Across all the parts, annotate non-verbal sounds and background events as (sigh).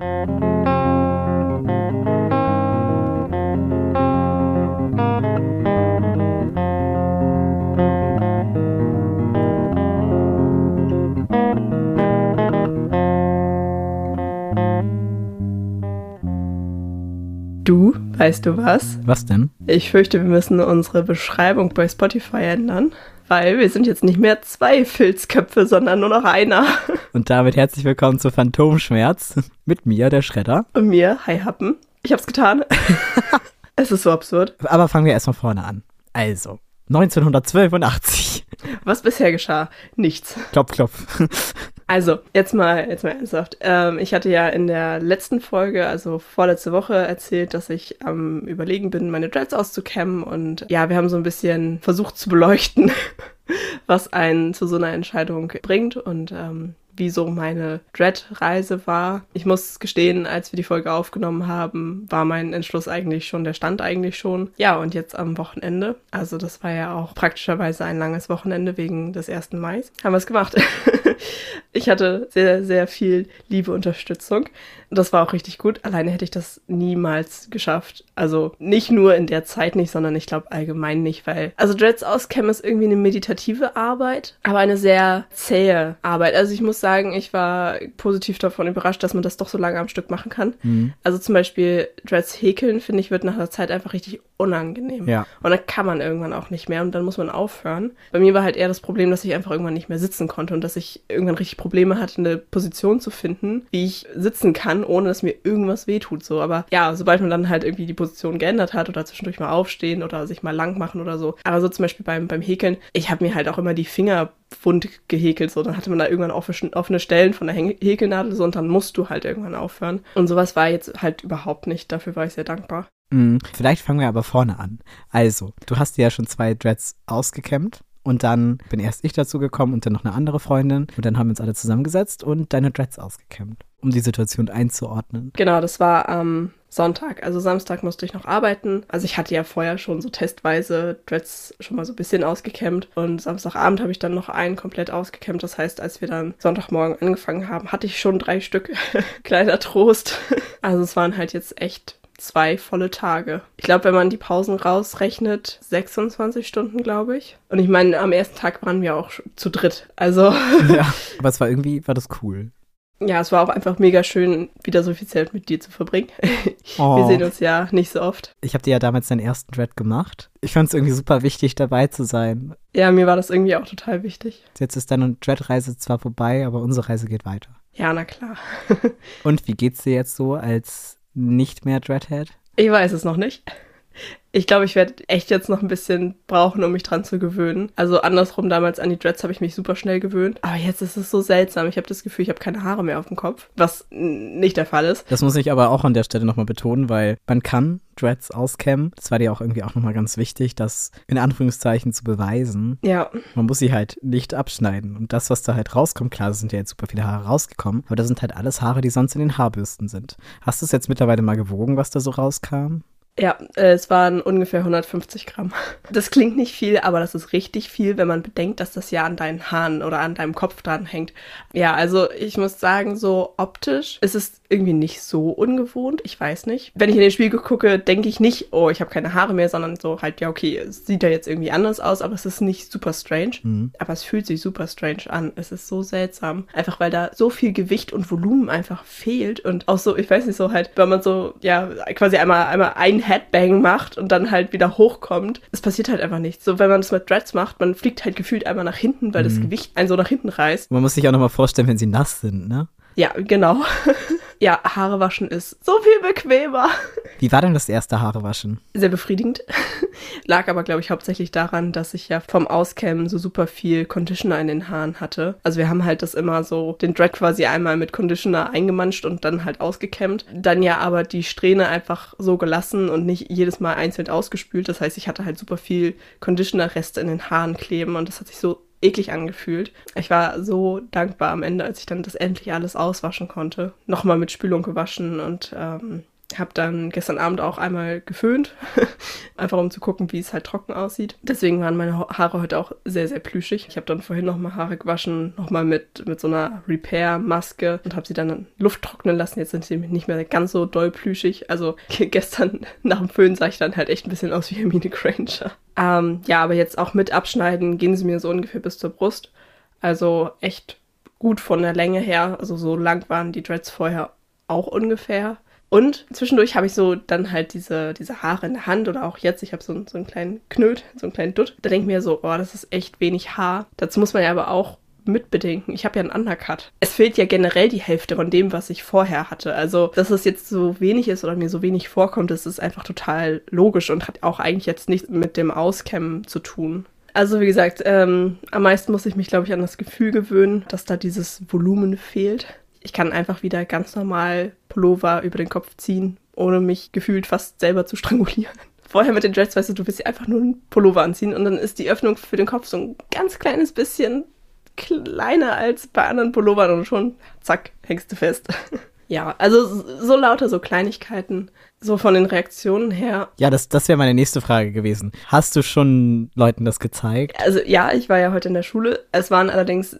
Du, weißt du was? Was denn? Ich fürchte, wir müssen unsere Beschreibung bei Spotify ändern, weil wir sind jetzt nicht mehr zwei Filzköpfe, sondern nur noch einer. (laughs) Und damit herzlich willkommen zu Phantomschmerz mit mir, der Schredder. Und mir, Hi Happen. Ich hab's getan. (laughs) es ist so absurd. Aber fangen wir erstmal vorne an. Also, 1982. Was bisher geschah? Nichts. Klopf, klopf. Also, jetzt mal, jetzt mal ernsthaft. Ähm, ich hatte ja in der letzten Folge, also vorletzte Woche, erzählt, dass ich am Überlegen bin, meine Dreads auszukämmen. Und ja, wir haben so ein bisschen versucht zu beleuchten, (laughs) was einen zu so einer Entscheidung bringt. Und ähm, wie so meine Dread-Reise war. Ich muss gestehen, als wir die Folge aufgenommen haben, war mein Entschluss eigentlich schon, der stand eigentlich schon. Ja, und jetzt am Wochenende, also das war ja auch praktischerweise ein langes Wochenende wegen des 1. Mai, haben wir es gemacht. (laughs) ich hatte sehr, sehr viel liebe Unterstützung. Das war auch richtig gut. Alleine hätte ich das niemals geschafft. Also nicht nur in der Zeit nicht, sondern ich glaube allgemein nicht, weil also Dreads auskämmen ist irgendwie eine meditative Arbeit, aber eine sehr zähe Arbeit. Also ich muss sagen, ich war positiv davon überrascht, dass man das doch so lange am Stück machen kann. Mhm. Also zum Beispiel Dreads häkeln, finde ich, wird nach der Zeit einfach richtig unangenehm. Ja. Und dann kann man irgendwann auch nicht mehr und dann muss man aufhören. Bei mir war halt eher das Problem, dass ich einfach irgendwann nicht mehr sitzen konnte und dass ich irgendwann richtig Probleme hatte, eine Position zu finden, wie ich sitzen kann, ohne dass mir irgendwas wehtut. So, aber ja, sobald man dann halt irgendwie die Position geändert hat oder zwischendurch mal aufstehen oder sich mal lang machen oder so. Aber so zum Beispiel beim, beim Häkeln, ich habe mir halt auch immer die Finger wund gehäkelt. So, dann hatte man da irgendwann offene Stellen von der Häkelnadel so und dann musst du halt irgendwann aufhören. Und sowas war jetzt halt überhaupt nicht. Dafür war ich sehr dankbar. Mhm. Vielleicht fangen wir aber vorne an. Also, du hast dir ja schon zwei Dreads ausgekämmt. Und dann bin erst ich dazu gekommen und dann noch eine andere Freundin. Und dann haben wir uns alle zusammengesetzt und deine Dreads ausgekämmt, um die Situation einzuordnen. Genau, das war am Sonntag. Also Samstag musste ich noch arbeiten. Also ich hatte ja vorher schon so testweise Dreads schon mal so ein bisschen ausgekämmt. Und Samstagabend habe ich dann noch einen komplett ausgekämmt. Das heißt, als wir dann Sonntagmorgen angefangen haben, hatte ich schon drei Stück. (laughs) Kleiner Trost. (laughs) Also es waren halt jetzt echt zwei volle Tage. Ich glaube, wenn man die Pausen rausrechnet, 26 Stunden, glaube ich. Und ich meine, am ersten Tag waren wir auch zu dritt. Also. Ja, (laughs) aber es war irgendwie, war das cool. Ja, es war auch einfach mega schön, wieder so viel Zeit mit dir zu verbringen. (laughs) Oh. Wir sehen uns ja nicht so oft. Ich habe dir ja damals deinen ersten Dread gemacht. Ich fand es irgendwie super wichtig, dabei zu sein. Ja, mir war das irgendwie auch total wichtig. Jetzt ist deine Dread-Reise zwar vorbei, aber unsere Reise geht weiter. Ja, na klar. Und wie geht's dir jetzt so als nicht mehr Dreadhead? Ich weiß es noch nicht. Ich glaube, ich werde echt jetzt noch ein bisschen brauchen, um mich dran zu gewöhnen. Also andersrum, damals an die Dreads habe ich mich super schnell gewöhnt. Aber jetzt ist es so seltsam. Ich habe das Gefühl, ich habe keine Haare mehr auf dem Kopf, was nicht der Fall ist. Das muss ich aber auch an der Stelle nochmal betonen, weil man kann Dreads auskämmen. Das war dir auch irgendwie auch nochmal ganz wichtig, das in Anführungszeichen zu beweisen. Ja. Man muss sie halt nicht abschneiden. Und das, was da halt rauskommt, klar, es sind ja jetzt super viele Haare rausgekommen, aber das sind halt alles Haare, die sonst in den Haarbürsten sind. Hast du es jetzt mittlerweile mal gewogen, was da so rauskam? Ja, äh, es waren ungefähr 150 Gramm. (laughs) Das klingt nicht viel, aber das ist richtig viel, wenn man bedenkt, dass das ja an deinen Haaren oder an deinem Kopf dran hängt. Ja, also ich muss sagen, so optisch ist es irgendwie nicht so ungewohnt. Ich weiß nicht. Wenn ich in den Spiegel gucke, denke ich nicht, oh, ich habe keine Haare mehr, sondern so halt, ja, okay, es sieht ja jetzt irgendwie anders aus, aber es ist nicht super strange. Mhm. Aber es fühlt sich super strange an. Es ist so seltsam. Einfach weil da so viel Gewicht und Volumen einfach fehlt und auch so, ich weiß nicht, so halt, wenn man so, ja, quasi einmal, einmal ein Headbang macht und dann halt wieder hochkommt, es passiert halt einfach nichts. So, wenn man das mit Dreads macht, man fliegt halt gefühlt einmal nach hinten, weil mhm. das Gewicht einen so nach hinten reißt. Man muss sich auch nochmal vorstellen, wenn sie nass sind, ne? Ja, genau. (laughs) ja, Haare waschen ist so viel bequemer. Wie war denn das erste Haarewaschen? Sehr befriedigend. (laughs) Lag aber, glaube ich, hauptsächlich daran, dass ich ja vom Auskämmen so super viel Conditioner in den Haaren hatte. Also wir haben halt das immer so, den Dread quasi einmal mit Conditioner eingemanscht und dann halt ausgekämmt. Dann ja aber die Strähne einfach so gelassen und nicht jedes Mal einzeln ausgespült. Das heißt, ich hatte halt super viel Conditioner-Reste in den Haaren kleben und das hat sich so eklig angefühlt. Ich war so dankbar am Ende, als ich dann das endlich alles auswaschen konnte. Nochmal mit Spülung gewaschen und ähm, Habe dann gestern Abend auch einmal geföhnt, (laughs) einfach um zu gucken, wie es halt trocken aussieht. Deswegen waren meine Haare heute auch sehr, sehr plüschig. Ich habe dann vorhin nochmal Haare gewaschen, nochmal mit, mit so einer Repair-Maske und habe sie dann Luft trocknen lassen. Jetzt sind sie nicht mehr ganz so doll plüschig. Also (laughs) gestern nach dem Föhn sah ich dann halt echt ein bisschen aus wie Hermine Granger. Ähm, ja, aber jetzt auch mit Abschneiden gehen sie mir so ungefähr bis zur Brust. Also echt gut von der Länge her. Also so lang waren die Dreads vorher auch ungefähr. Und zwischendurch habe ich so dann halt diese, diese Haare in der Hand oder auch jetzt, ich habe so, so einen kleinen Knöt, so einen kleinen Dutt. Da denke ich mir so, oh, das ist echt wenig Haar. Dazu muss man ja aber auch mitbedenken. Ich habe ja einen Undercut. Es fehlt ja generell die Hälfte von dem, was ich vorher hatte. Also, dass es jetzt so wenig ist oder mir so wenig vorkommt, das ist einfach total logisch und hat auch eigentlich jetzt nichts mit dem Auskämmen zu tun. Also wie gesagt, ähm, am meisten muss ich mich, glaube ich, an das Gefühl gewöhnen, dass da dieses Volumen fehlt. Ich kann einfach wieder ganz normal Pullover über den Kopf ziehen, ohne mich gefühlt fast selber zu strangulieren. Vorher mit den Dreads, weißt du, du willst dir einfach nur einen Pullover anziehen und dann ist die Öffnung für den Kopf so ein ganz kleines bisschen kleiner als bei anderen Pullovern und schon, zack, hängst du fest. (laughs) ja, also so lauter so Kleinigkeiten. So von den Reaktionen her. Ja, das, das wäre meine nächste Frage gewesen. Hast du schon Leuten das gezeigt? Also ja, ich war ja heute in der Schule. Es waren allerdings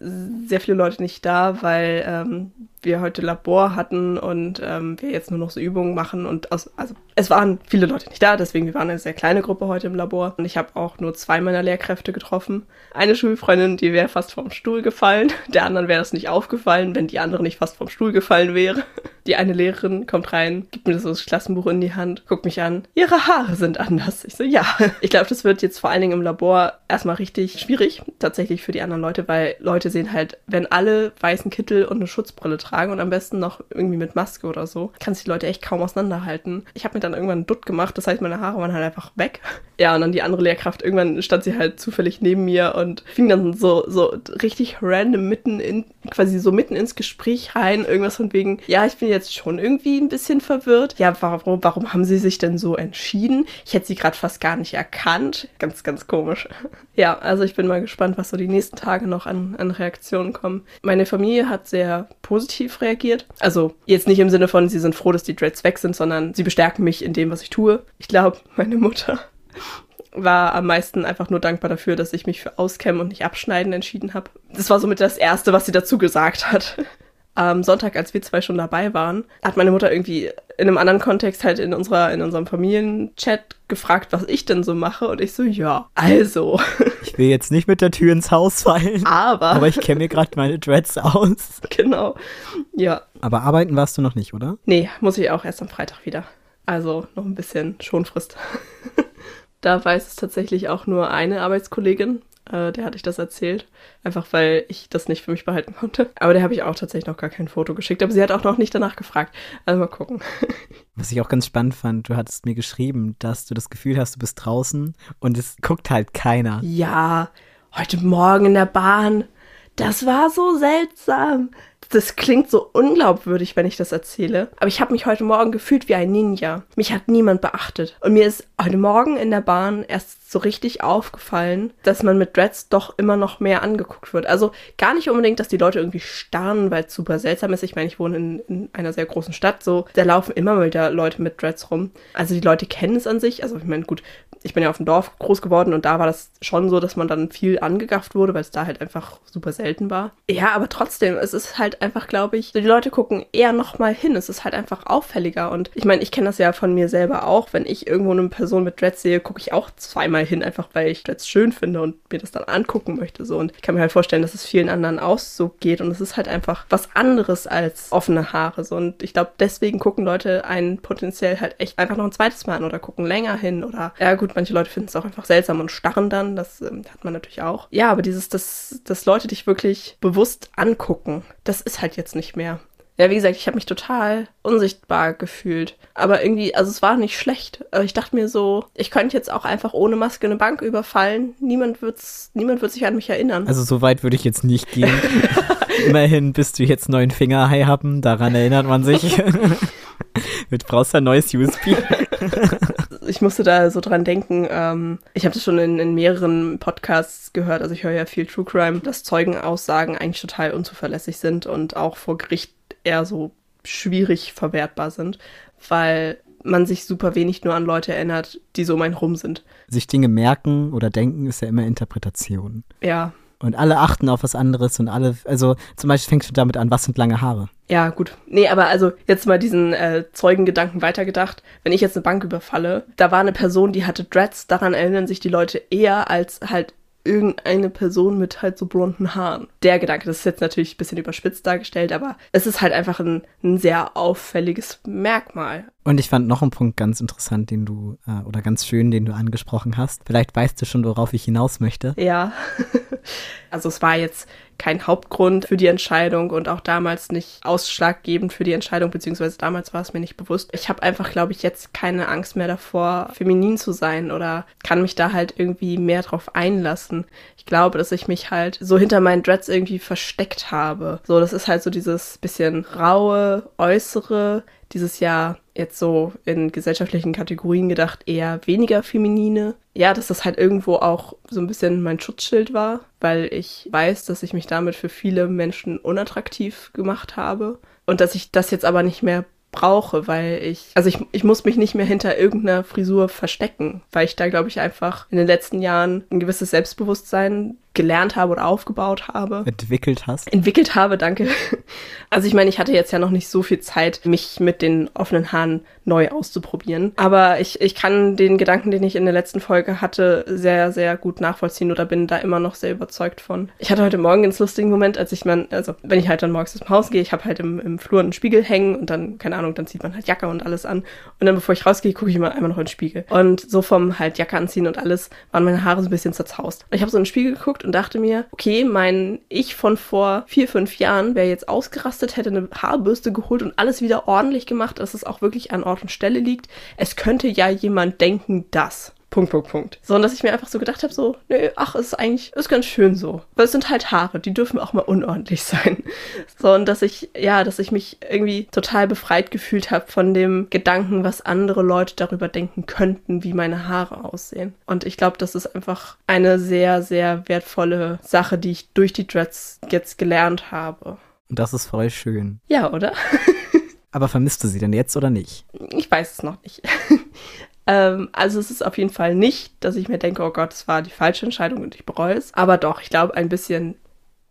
sehr viele Leute nicht da, weil ähm, wir heute Labor hatten und ähm, wir jetzt nur noch so Übungen machen und aus, also es waren viele Leute nicht da, deswegen wir waren eine sehr kleine Gruppe heute im Labor und ich habe auch nur zwei meiner Lehrkräfte getroffen. Eine Schulfreundin, die wäre fast vom Stuhl gefallen, (laughs) der anderen wäre das nicht aufgefallen, wenn die andere nicht fast vom Stuhl gefallen wäre. Die eine Lehrerin kommt rein, gibt mir das Klassenbuch in die Hand, guckt mich an, ihre Haare sind anders. Ich so, ja. (laughs) Ich glaube, das wird jetzt vor allen Dingen im Labor erstmal richtig schwierig, tatsächlich für die anderen Leute, weil Leute sehen halt, wenn alle weißen Kittel und eine Schutzbrille tragen, tragen und am besten noch irgendwie mit Maske oder so. Kann sich die Leute echt kaum auseinanderhalten. Ich habe mir dann irgendwann einen Dutt gemacht, das heißt, meine Haare waren halt einfach weg. (laughs) Ja, und dann die andere Lehrkraft, irgendwann stand sie halt zufällig neben mir und fing dann so, so richtig random mitten in, quasi so mitten ins Gespräch rein. Irgendwas von wegen, ja, ich bin jetzt schon irgendwie ein bisschen verwirrt. Ja, warum, warum haben sie sich denn so entschieden? Ich hätte sie gerade fast gar nicht erkannt. Ganz, ganz komisch. (laughs) Ja, also ich bin mal gespannt, was so die nächsten Tage noch an, an Reaktionen kommen. Meine Familie hat sehr positiv reagiert. Also jetzt nicht im Sinne von, sie sind froh, dass die Dreads weg sind, sondern sie bestärken mich in dem, was ich tue. Ich glaube, meine Mutter (laughs) war am meisten einfach nur dankbar dafür, dass ich mich für Auskämmen und nicht Abschneiden entschieden habe. Das war somit das Erste, was sie dazu gesagt hat (laughs) am Sonntag, als wir zwei schon dabei waren, hat meine Mutter irgendwie in einem anderen Kontext halt in unserer, in unserem Familienchat gefragt, was ich denn so mache. Und ich so, ja, also. (laughs) Ich will jetzt nicht mit der Tür ins Haus fallen. Aber. Aber ich kenne mir gerade meine Dreads aus. (laughs) Genau. Ja. Aber arbeiten warst du noch nicht, oder? Nee, muss ich auch erst am Freitag wieder. Also noch ein bisschen Schonfrist. (laughs) da weiß es tatsächlich auch nur eine Arbeitskollegin, äh, der hatte ich das erzählt. Einfach weil ich das nicht für mich behalten konnte. Aber der habe ich auch tatsächlich noch gar kein Foto geschickt. Aber sie hat auch noch nicht danach gefragt. Also mal gucken. (laughs) Was ich auch ganz spannend fand, du hattest mir geschrieben, dass du das Gefühl hast, du bist draußen und es guckt halt keiner. Ja, heute Morgen in der Bahn. Das war so seltsam das klingt so unglaubwürdig, wenn ich das erzähle. Aber ich habe mich heute Morgen gefühlt wie ein Ninja. Mich hat niemand beachtet. Und mir ist heute Morgen in der Bahn erst so richtig aufgefallen, dass man mit Dreads doch immer noch mehr angeguckt wird. Also gar nicht unbedingt, dass die Leute irgendwie starren, weil es super seltsam ist. Ich meine, ich wohne in, in einer sehr großen Stadt, so da laufen immer mal wieder Leute mit Dreads rum. Also die Leute kennen es an sich. Also ich meine, gut, ich bin ja auf dem Dorf groß geworden und da war das schon so, dass man dann viel angegafft wurde, weil es da halt einfach super selten war. Ja, aber trotzdem, es ist einfach, glaube ich, die Leute gucken eher nochmal hin. Es ist halt einfach auffälliger. Und ich meine, ich kenne das ja von mir selber auch. Wenn ich irgendwo eine Person mit Dreads sehe, gucke ich auch zweimal hin, einfach weil ich Dreads schön finde und mir das dann angucken möchte. So. Und ich kann mir halt vorstellen, dass es vielen anderen auch so geht. Und es ist halt einfach was anderes als offene Haare. So. Und ich glaube, deswegen gucken Leute einen potenziell halt echt einfach noch ein zweites Mal an oder gucken länger hin. Oder ja gut, manche Leute finden es auch einfach seltsam und starren dann. Das ähm, hat man natürlich auch. Ja, aber dieses, dass, dass Leute dich wirklich bewusst angucken, das ist halt jetzt nicht mehr. Ja, wie gesagt, ich habe mich total unsichtbar gefühlt. Aber irgendwie, also es war nicht schlecht. Aber ich dachte mir so, ich könnte jetzt auch einfach ohne Maske eine Bank überfallen. Niemand, wird's, niemand wird sich an mich erinnern. Also so weit würde ich jetzt nicht gehen. (laughs) Immerhin bist du jetzt neun Finger High haben, daran erinnert man sich. (laughs) Mit brauchst du ein neues USB. (laughs) ich musste da so dran denken, ähm, ich habe das schon in, in mehreren Podcasts gehört, also ich höre ja viel True Crime, dass Zeugenaussagen eigentlich total unzuverlässig sind und auch vor Gericht eher so schwierig verwertbar sind, weil man sich super wenig nur an Leute erinnert, die so um einen rum sind. Sich Dinge merken oder denken ist ja immer Interpretation. Ja. Und alle achten auf was anderes und alle, also zum Beispiel fängst du damit an, was sind lange Haare? Ja, gut. Nee, aber also jetzt mal diesen äh, Zeugengedanken weitergedacht. Wenn ich jetzt eine Bank überfalle, da war eine Person, die hatte Dreads, daran erinnern sich die Leute eher als halt irgendeine Person mit halt so blonden Haaren. Der Gedanke, das ist jetzt natürlich ein bisschen überspitzt dargestellt, aber es ist halt einfach ein, ein sehr auffälliges Merkmal. Und ich fand noch einen Punkt ganz interessant, den du, äh, oder ganz schön, den du angesprochen hast. Vielleicht weißt du schon, worauf ich hinaus möchte. Ja. (laughs) also es war jetzt kein Hauptgrund für die Entscheidung und auch damals nicht ausschlaggebend für die Entscheidung, beziehungsweise damals war es mir nicht bewusst. Ich habe einfach, glaube ich, jetzt keine Angst mehr davor, feminin zu sein oder kann mich da halt irgendwie mehr drauf einlassen. Ich glaube, dass ich mich halt so hinter meinen Dreads irgendwie versteckt habe. So, das ist halt so dieses bisschen raue, äußere, dieses Jahr jetzt so in gesellschaftlichen Kategorien gedacht eher weniger feminine. Ja, dass das halt irgendwo auch so ein bisschen mein Schutzschild war, weil ich weiß, dass ich mich damit für viele Menschen unattraktiv gemacht habe und dass ich das jetzt aber nicht mehr brauche, weil ich, also ich, ich muss mich nicht mehr hinter irgendeiner Frisur verstecken, weil ich da, glaube ich, einfach in den letzten Jahren ein gewisses Selbstbewusstsein gelernt habe oder aufgebaut habe. Entwickelt hast. Entwickelt habe, danke. Also ich meine, ich hatte jetzt ja noch nicht so viel Zeit, mich mit den offenen Haaren neu auszuprobieren. Aber ich, ich kann den Gedanken, den ich in der letzten Folge hatte, sehr, sehr gut nachvollziehen oder bin da immer noch sehr überzeugt von. Ich hatte heute Morgen einen lustigen Moment, als ich mein, also wenn ich halt dann morgens ins Haus gehe, ich habe halt im, im Flur einen Spiegel hängen und dann, keine Ahnung, dann zieht man halt Jacke und alles an. Und dann, bevor ich rausgehe, gucke ich immer einmal noch in den Spiegel. Und so vom halt Jacke anziehen und alles waren meine Haare so ein bisschen zerzaust. Und ich habe so in den Spiegel geguckt und dachte mir, okay, mein Ich von vor vier, fünf Jahren wäre jetzt ausgerastet, hätte eine Haarbürste geholt und alles wieder ordentlich gemacht, dass es auch wirklich an Ort und Stelle liegt. Es könnte ja jemand denken, dass. Punkt, Punkt, Punkt. Sondern dass ich mir einfach so gedacht habe, so, nö, ach, ist eigentlich, ist ganz schön so. Weil es sind halt Haare, die dürfen auch mal unordentlich sein. So, und dass ich, ja, dass ich mich irgendwie total befreit gefühlt habe von dem Gedanken, was andere Leute darüber denken könnten, wie meine Haare aussehen. Und ich glaube, das ist einfach eine sehr, sehr wertvolle Sache, die ich durch die Dreads jetzt gelernt habe. Und das ist voll schön. Ja, oder? (laughs) Aber vermisst du sie denn jetzt oder nicht? Ich weiß es noch nicht. Ähm, also es ist auf jeden Fall nicht, dass ich mir denke, oh Gott, es war die falsche Entscheidung und ich bereue es. Aber doch, ich glaube, ein bisschen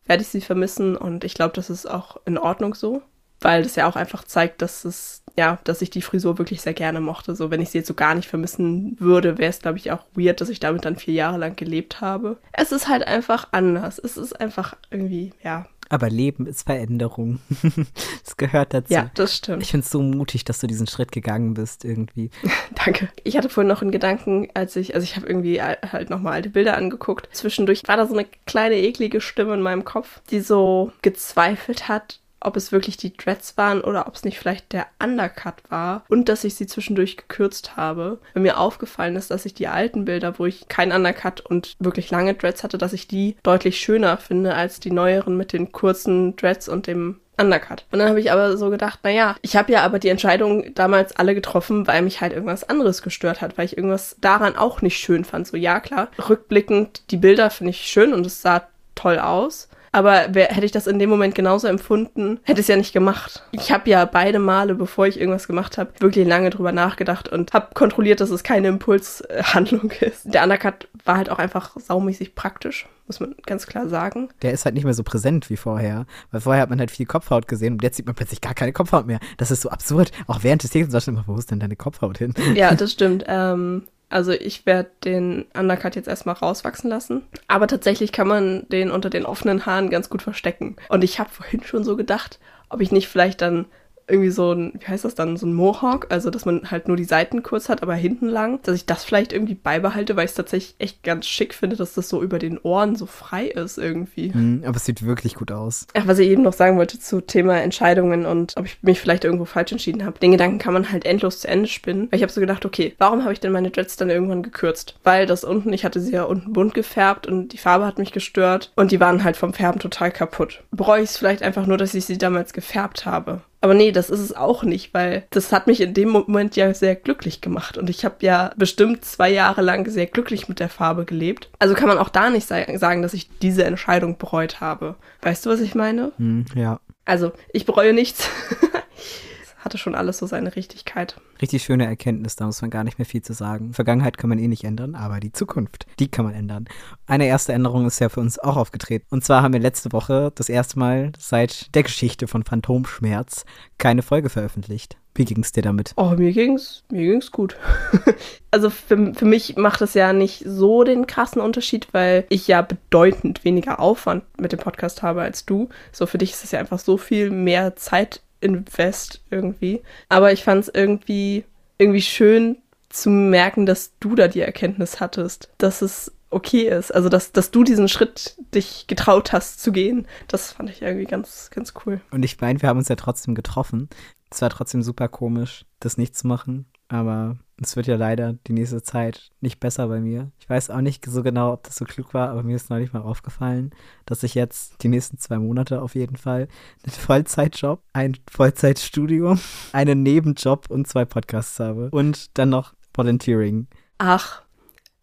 werde ich sie vermissen und ich glaube, das ist auch in Ordnung so, weil das ja auch einfach zeigt, dass es ja, dass ich die Frisur wirklich sehr gerne mochte. So, wenn ich sie jetzt so gar nicht vermissen würde, wäre es, glaube ich, auch weird, dass ich damit dann vier Jahre lang gelebt habe. Es ist halt einfach anders. Es ist einfach irgendwie, ja, aber Leben ist Veränderung. (laughs) das gehört dazu. Ja, das stimmt. Ich finde es so mutig, dass du diesen Schritt gegangen bist irgendwie. (laughs) Danke. Ich hatte vorhin noch einen Gedanken, als ich, also ich habe irgendwie halt nochmal alte Bilder angeguckt. Zwischendurch war da so eine kleine eklige Stimme in meinem Kopf, die so gezweifelt hat, ob es wirklich die Dreads waren oder ob es nicht vielleicht der Undercut war und dass ich sie zwischendurch gekürzt habe. Weil mir aufgefallen ist, dass ich die alten Bilder, wo ich keinen Undercut und wirklich lange Dreads hatte, dass ich die deutlich schöner finde als die neueren mit den kurzen Dreads und dem Undercut. Und dann habe ich aber so gedacht, naja, ich habe ja aber die Entscheidung damals alle getroffen, weil mich halt irgendwas anderes gestört hat, weil ich irgendwas daran auch nicht schön fand. So, ja, klar, rückblickend, die Bilder finde ich schön und es sah toll aus. Aber wer, hätte ich das in dem Moment genauso empfunden, hätte es ja nicht gemacht. Ich habe ja beide Male, bevor ich irgendwas gemacht habe, wirklich lange drüber nachgedacht und habe kontrolliert, dass es keine Impulshandlung (laughs) ist. Der Undercut war halt auch einfach saumäßig praktisch, muss man ganz klar sagen. Der ist halt nicht mehr so präsent wie vorher, weil vorher hat man halt viel Kopfhaut gesehen und jetzt sieht man plötzlich gar keine Kopfhaut mehr. Das ist so absurd. Auch während des Textes sagst du immer, wo ist denn deine Kopfhaut hin? Ja, (laughs) das stimmt. Ähm, also ich werde den Undercut jetzt erstmal rauswachsen lassen. Aber tatsächlich kann man den unter den offenen Haaren ganz gut verstecken. Und ich habe vorhin schon so gedacht, ob ich nicht vielleicht dann irgendwie so ein, wie heißt das dann, so ein Mohawk, also dass man halt nur die Seiten kurz hat, aber hinten lang, dass ich das vielleicht irgendwie beibehalte, weil ich es tatsächlich echt ganz schick finde, dass das so über den Ohren so frei ist irgendwie. Mhm, aber es sieht wirklich gut aus. Ach, was ich eben noch sagen wollte zu Thema Entscheidungen und ob ich mich vielleicht irgendwo falsch entschieden habe. Den Gedanken kann man halt endlos zu Ende spinnen, weil ich habe so gedacht, okay, warum habe ich denn meine Dreads dann irgendwann gekürzt? Weil das unten, ich hatte sie ja unten bunt gefärbt und die Farbe hat mich gestört und die waren halt vom Färben total kaputt. Bereue ich es vielleicht einfach nur, dass ich sie damals gefärbt habe. Aber nee, das ist es auch nicht, weil das hat mich in dem Moment ja sehr glücklich gemacht. Und ich habe ja bestimmt zwei Jahre lang sehr glücklich mit der Farbe gelebt. Also kann man auch da nicht sagen, dass ich diese Entscheidung bereut habe. Weißt du, was ich meine? Hm, ja. Also, ich bereue nichts. (laughs) hatte schon alles so seine Richtigkeit. Richtig schöne Erkenntnis, da muss man gar nicht mehr viel zu sagen. Vergangenheit kann man eh nicht ändern, aber die Zukunft, die kann man ändern. Eine erste Änderung ist ja für uns auch aufgetreten. Und zwar haben wir letzte Woche das erste Mal seit der Geschichte von Phantomschmerz keine Folge veröffentlicht. Wie ging es dir damit? Oh, mir ging's, mir ging's gut. (laughs) also für, für mich macht es ja nicht so den krassen Unterschied, weil ich ja bedeutend weniger Aufwand mit dem Podcast habe als du. So für dich ist es ja einfach so viel mehr Zeit Invest irgendwie. Aber ich fand es irgendwie, irgendwie schön zu merken, dass du da die Erkenntnis hattest, dass es okay ist. Also, dass, dass du diesen Schritt dich getraut hast zu gehen. Das fand ich irgendwie ganz, ganz cool. Und ich meine, wir haben uns ja trotzdem getroffen. Es war trotzdem super komisch, das nicht zu machen. Aber es wird ja leider die nächste Zeit nicht besser bei mir. Ich weiß auch nicht so genau, ob das so klug war, aber mir ist neulich mal aufgefallen, dass ich jetzt die nächsten zwei Monate auf jeden Fall einen (laughs) Vollzeitjob, ein Vollzeitstudium, einen Nebenjob und zwei Podcasts habe. Und dann noch Volunteering. Ach,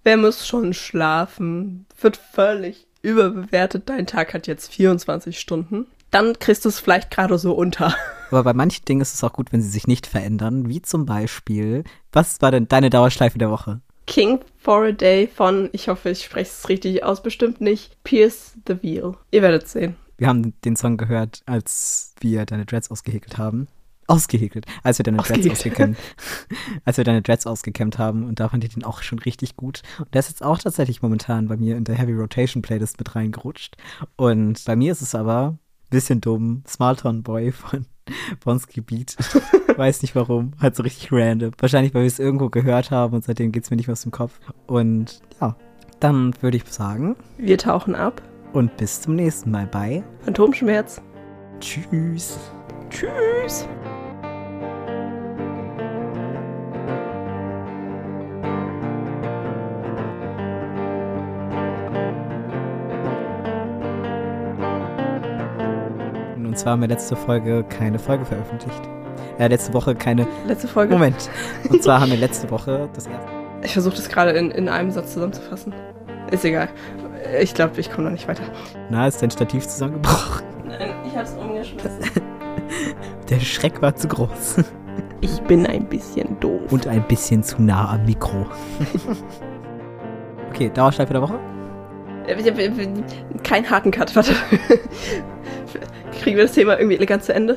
wer muss schon schlafen? Wird völlig überbewertet. Dein Tag hat jetzt 24 Stunden. Dann kriegst du es vielleicht gerade so unter. (laughs) Aber bei manchen Dingen ist es auch gut, wenn sie sich nicht verändern, wie zum Beispiel, was war denn deine Dauerschleife der Woche? King for a Day von, ich hoffe, ich spreche es richtig aus, bestimmt nicht, Pierce the Wheel. Ihr werdet sehen. Wir haben den Song gehört, als wir deine Dreads ausgehäkelt haben. Ausgehäkelt, als wir deine Dreads ausgekämmt, (laughs) als wir deine Dreads ausgekämmt haben und da fand ich den auch schon richtig gut. Und der ist jetzt auch tatsächlich momentan bei mir in der Heavy Rotation Playlist mit reingerutscht. Und bei mir ist es aber bisschen dumm, Smarton Boy von (laughs) Beat. Weiß nicht warum. Halt so richtig random. Wahrscheinlich, weil wir es irgendwo gehört haben und seitdem geht es mir nicht mehr aus dem Kopf. Und ja, dann würde ich sagen. Wir tauchen ab. Und bis zum nächsten Mal bei Phantomschmerz. Tschüss. Tschüss. Und zwar haben wir letzte Folge keine Folge veröffentlicht. Ja, letzte Woche keine. Letzte Folge? Moment. (laughs) Und zwar haben wir letzte Woche das erste. Ich versuche das gerade in, in einem Satz zusammenzufassen. Ist egal. Ich glaube, ich komme noch nicht weiter. Na, ist dein Stativ zusammengebrochen? (laughs) Nein, ich hab's umgeschmissen. (laughs) Der Schreck war zu groß. Ich bin ein bisschen doof. Und ein bisschen zu nah am Mikro. okay, Dauerschleife der Woche? Kein harten Cut, warte. Kriegen wir das Thema irgendwie elegant zu Ende?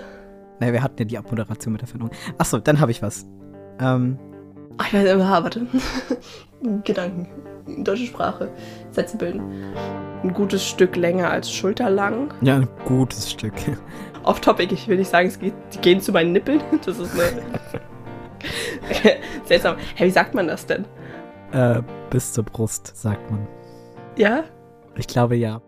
Naja, wir hatten ja die Abmoderation mit der Veränderung. Achso, dann habe ich was. Ähm. Ach, ich weiß immer, warte. (laughs) Gedanken. Deutsche Sprache. Sätze bilden. Ein gutes Stück länger als schulterlang. Ja, ein gutes Stück. (laughs) Off-topic, ich will nicht sagen, es geht, die gehen zu meinen Nippeln. (laughs) Das ist eine. Seltsam. Hä, hey, wie sagt man das denn? Äh, bis zur Brust, sagt man. Ja? Ich glaube ja.